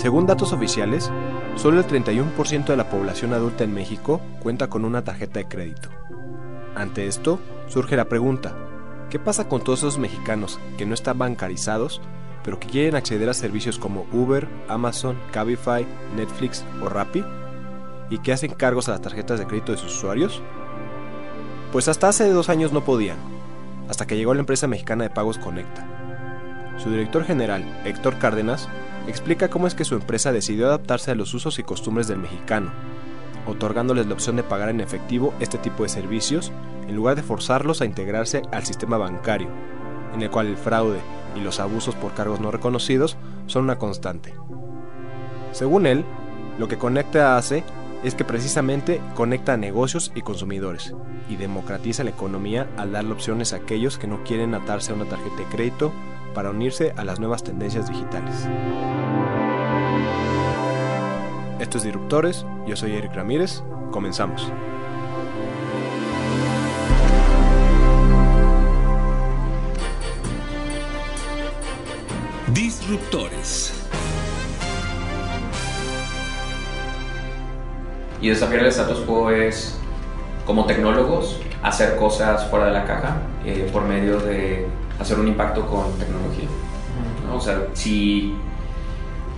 Según datos oficiales, solo el 31% de la población adulta en México cuenta con una tarjeta de crédito. Ante esto, surge la pregunta, ¿qué pasa con todos esos mexicanos que no están bancarizados, pero que quieren acceder a servicios como Uber, Amazon, Cabify, Netflix o Rappi? ¿Y que hacen cargos a las tarjetas de crédito de sus usuarios? Pues hasta hace dos años no podían, hasta que llegó la empresa mexicana de pagos Conecta. Su director general, Héctor Cárdenas, explica cómo es que su empresa decidió adaptarse a los usos y costumbres del mexicano, otorgándoles la opción de pagar en efectivo este tipo de servicios en lugar de forzarlos a integrarse al sistema bancario, en el cual el fraude y los abusos por cargos no reconocidos son una constante. Según él, lo que Conecta hace es que precisamente conecta a negocios y consumidores y democratiza la economía al darle opciones a aquellos que no quieren atarse a una tarjeta de crédito para unirse a las nuevas tendencias digitales. Esto es Disruptores, yo soy Eric Ramírez, comenzamos. Disruptores. Y desafiar el status quo es, como tecnólogos, hacer cosas fuera de la caja eh, por medio de hacer un impacto con tecnología. ¿no? O sea, si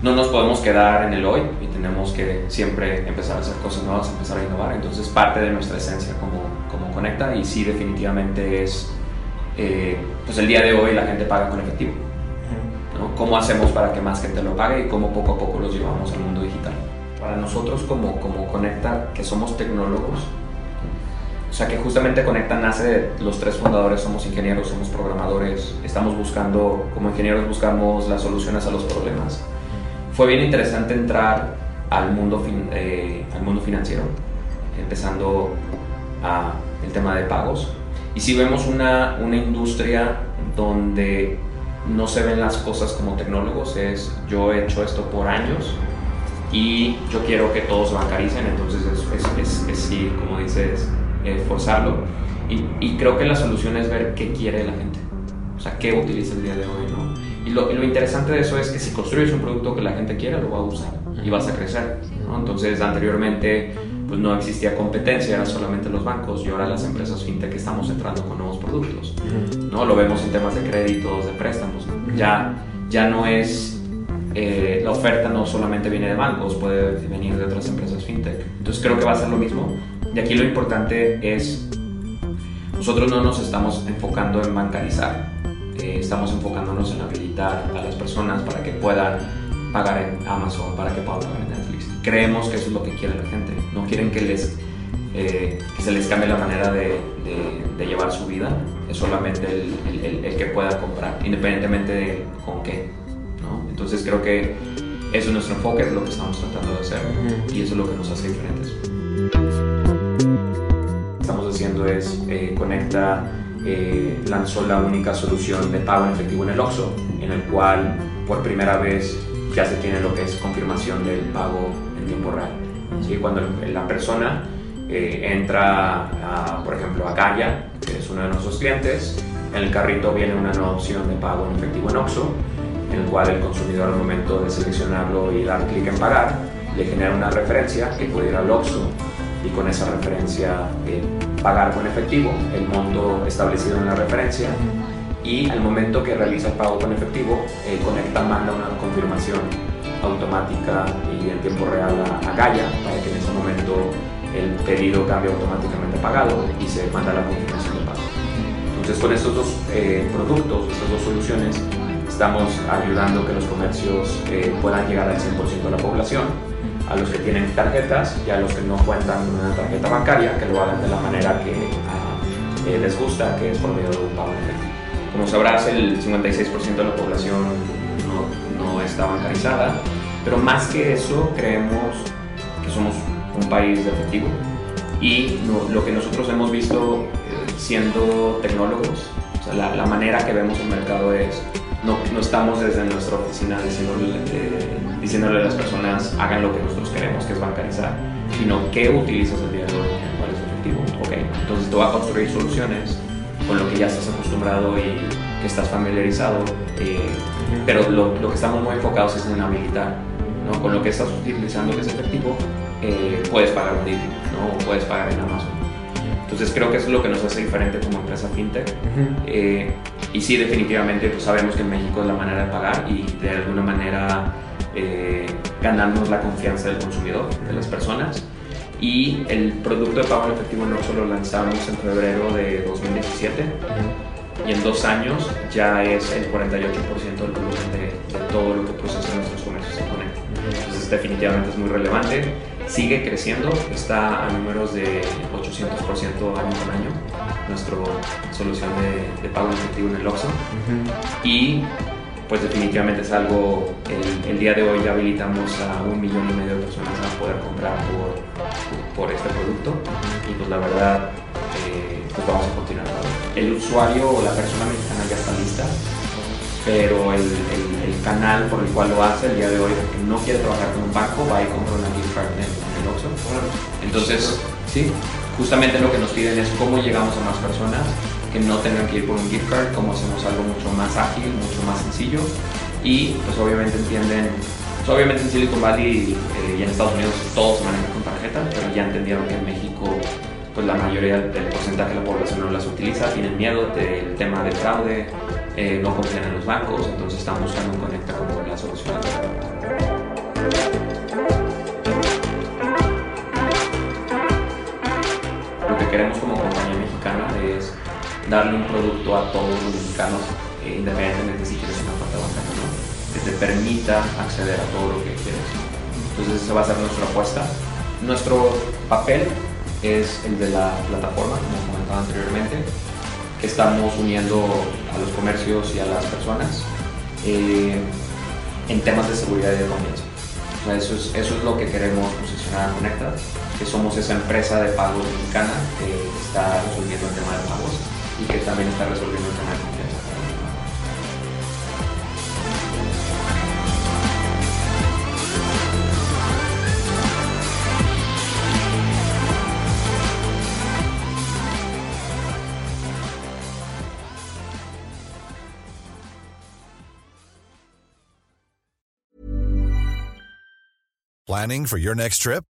no nos podemos quedar en el hoy y tenemos que siempre empezar a hacer cosas nuevas, empezar a innovar. Entonces, parte de nuestra esencia como, como Conecta y sí, definitivamente es, eh, pues el día de hoy la gente paga con efectivo. ¿no? ¿Cómo hacemos para que más gente lo pague y cómo poco a poco los llevamos al mundo digital? Para nosotros como, como Conecta, que somos tecnólogos, o sea que justamente Conecta nace los tres fundadores, somos ingenieros, somos programadores, estamos buscando, como ingenieros buscamos las soluciones a los problemas. Fue bien interesante entrar al mundo, fin- eh, al mundo financiero, empezando a el tema de pagos. Y si vemos una, una industria donde no se ven las cosas como tecnólogos, es yo he hecho esto por años y yo quiero que todos bancaricen, entonces es, es, es, es sí, como dices, eh, forzarlo. Y, y creo que la solución es ver qué quiere la gente, o sea, qué utiliza el día de hoy, ¿no? Y lo, y lo interesante de eso es que si construyes un producto que la gente quiera, lo va a usar y vas a crecer, ¿no? Entonces, anteriormente, pues no existía competencia, eran solamente los bancos y ahora las empresas fintech estamos entrando con nuevos productos, ¿no? Lo vemos en temas de créditos, de préstamos, ya, ya no es eh, la oferta no solamente viene de bancos, puede venir de otras empresas fintech. Entonces creo que va a ser lo mismo. Y aquí lo importante es, nosotros no nos estamos enfocando en bancarizar, eh, estamos enfocándonos en habilitar a las personas para que puedan pagar en Amazon, para que puedan pagar en Netflix. Creemos que eso es lo que quiere la gente. No quieren que, les, eh, que se les cambie la manera de, de- de llevar su vida, es solamente el, el- el- el que pueda comprar, independientemente de con qué. ¿no? Entonces creo que eso es nuestro enfoque, es lo que estamos tratando de hacer y eso es lo que nos hace diferentes. Es eh, Conecta eh, lanzó la única solución de pago en efectivo en el OXXO, en el cual por primera vez ya se tiene lo que es confirmación del pago en tiempo real. ¿sí? Cuando la persona eh, entra, por ejemplo, a Gaia, que es uno de nuestros clientes, en el carrito viene una nueva opción de pago en efectivo en OXXO, en el cual el consumidor al momento de seleccionarlo y dar clic en pagar, le genera una referencia que puede ir al OXXO y con esa referencia pagar con efectivo el monto establecido en la referencia y al momento que realiza el pago con efectivo, eh, Conecta manda una confirmación automática y en tiempo real a, a Gaia para que en ese momento el pedido cambie automáticamente a pagado y se manda la confirmación de pago. Entonces con estos dos eh, productos, estas dos soluciones, estamos ayudando que los comercios eh, puedan llegar al 100% de la población, a los que tienen tarjetas y a los que no cuentan con una tarjeta bancaria, que lo hagan de la manera que, ah, eh, les gusta, que es por medio de un pago. Como sabrás, el 56% de la población no, no está bancarizada, pero más que eso, creemos que somos un país de efectivo y lo que nosotros hemos visto eh, siendo tecnólogos, o sea, la, la, manera que vemos el mercado es, no, no estamos desde nuestra oficina diciéndole, eh, diciéndole, a las personas hagan lo que nosotros queremos, que es bancarizar, sino qué utilizas el día de hoy, cuál es el efectivo. Okay. Entonces tú vas a construir soluciones con lo que ya estás acostumbrado y que estás familiarizado, eh, pero lo, lo, que estamos muy enfocados es en habilitar, ¿no? con lo que estás utilizando que es efectivo, eh, puedes pagar un Didi, ¿no? o puedes pagar en Amazon. Entonces creo que eso es lo que nos hace diferente como empresa fintech. Uh -huh. eh, y sí, definitivamente pues sabemos que en México es la manera de pagar y de alguna manera eh, ganarnos la confianza del consumidor, de las personas. Y el producto de pago en efectivo nosotros lo lanzamos en febrero de 2017 uh -huh. y en dos años ya es el 48% del volumen de, de, todo lo que procesan nuestros comercios en Conecta. Entonces definitivamente es muy relevante sigue creciendo, está a números de 800% año con año, nuestra solución de, de, pago en efectivo en el OXXO. Uh -huh. Y pues definitivamente es algo, el, el, día de hoy ya habilitamos a un millón y medio de personas a poder comprar por, por, este producto y pues la verdad eh, pues vamos a continuar. El usuario o la persona mexicana ya está lista, pero el, el, el, canal por el cual lo hace el día de hoy, que no quiere trabajar con un banco, va y compra una gift card en, en el Oxxo. Entonces, sí, justamente lo que nos piden es cómo llegamos a más personas que no tengan que ir por un gift card, cómo hacemos algo mucho más ágil, mucho más sencillo y pues obviamente entienden, pues obviamente en Silicon Valley eh, y en Estados Unidos todo se maneja con tarjeta, pero ya entendieron que en México pues la mayoría del porcentaje de la población no las utiliza, tienen miedo del tema de fraude, eh, no confían en los bancos, entonces están buscando un Conecta como la solución. Lo que queremos como darle un producto a todos los mexicanos, eh, independientemente si quieres una cuenta bancaria o no, que te permita acceder a todo lo que quieres. Entonces esa va a ser nuestra apuesta. Nuestro papel es el de la plataforma, como comentaba anteriormente, que estamos uniendo a los comercios y a las personas eh, en temas de seguridad y de confianza. O sea, eso, es, eso es lo que queremos posicionar a Conecta, que somos esa empresa de pagos mexicana que está resolviendo el tema de pagos y que también está resolviendo el tema de confianza. Planning for your next trip?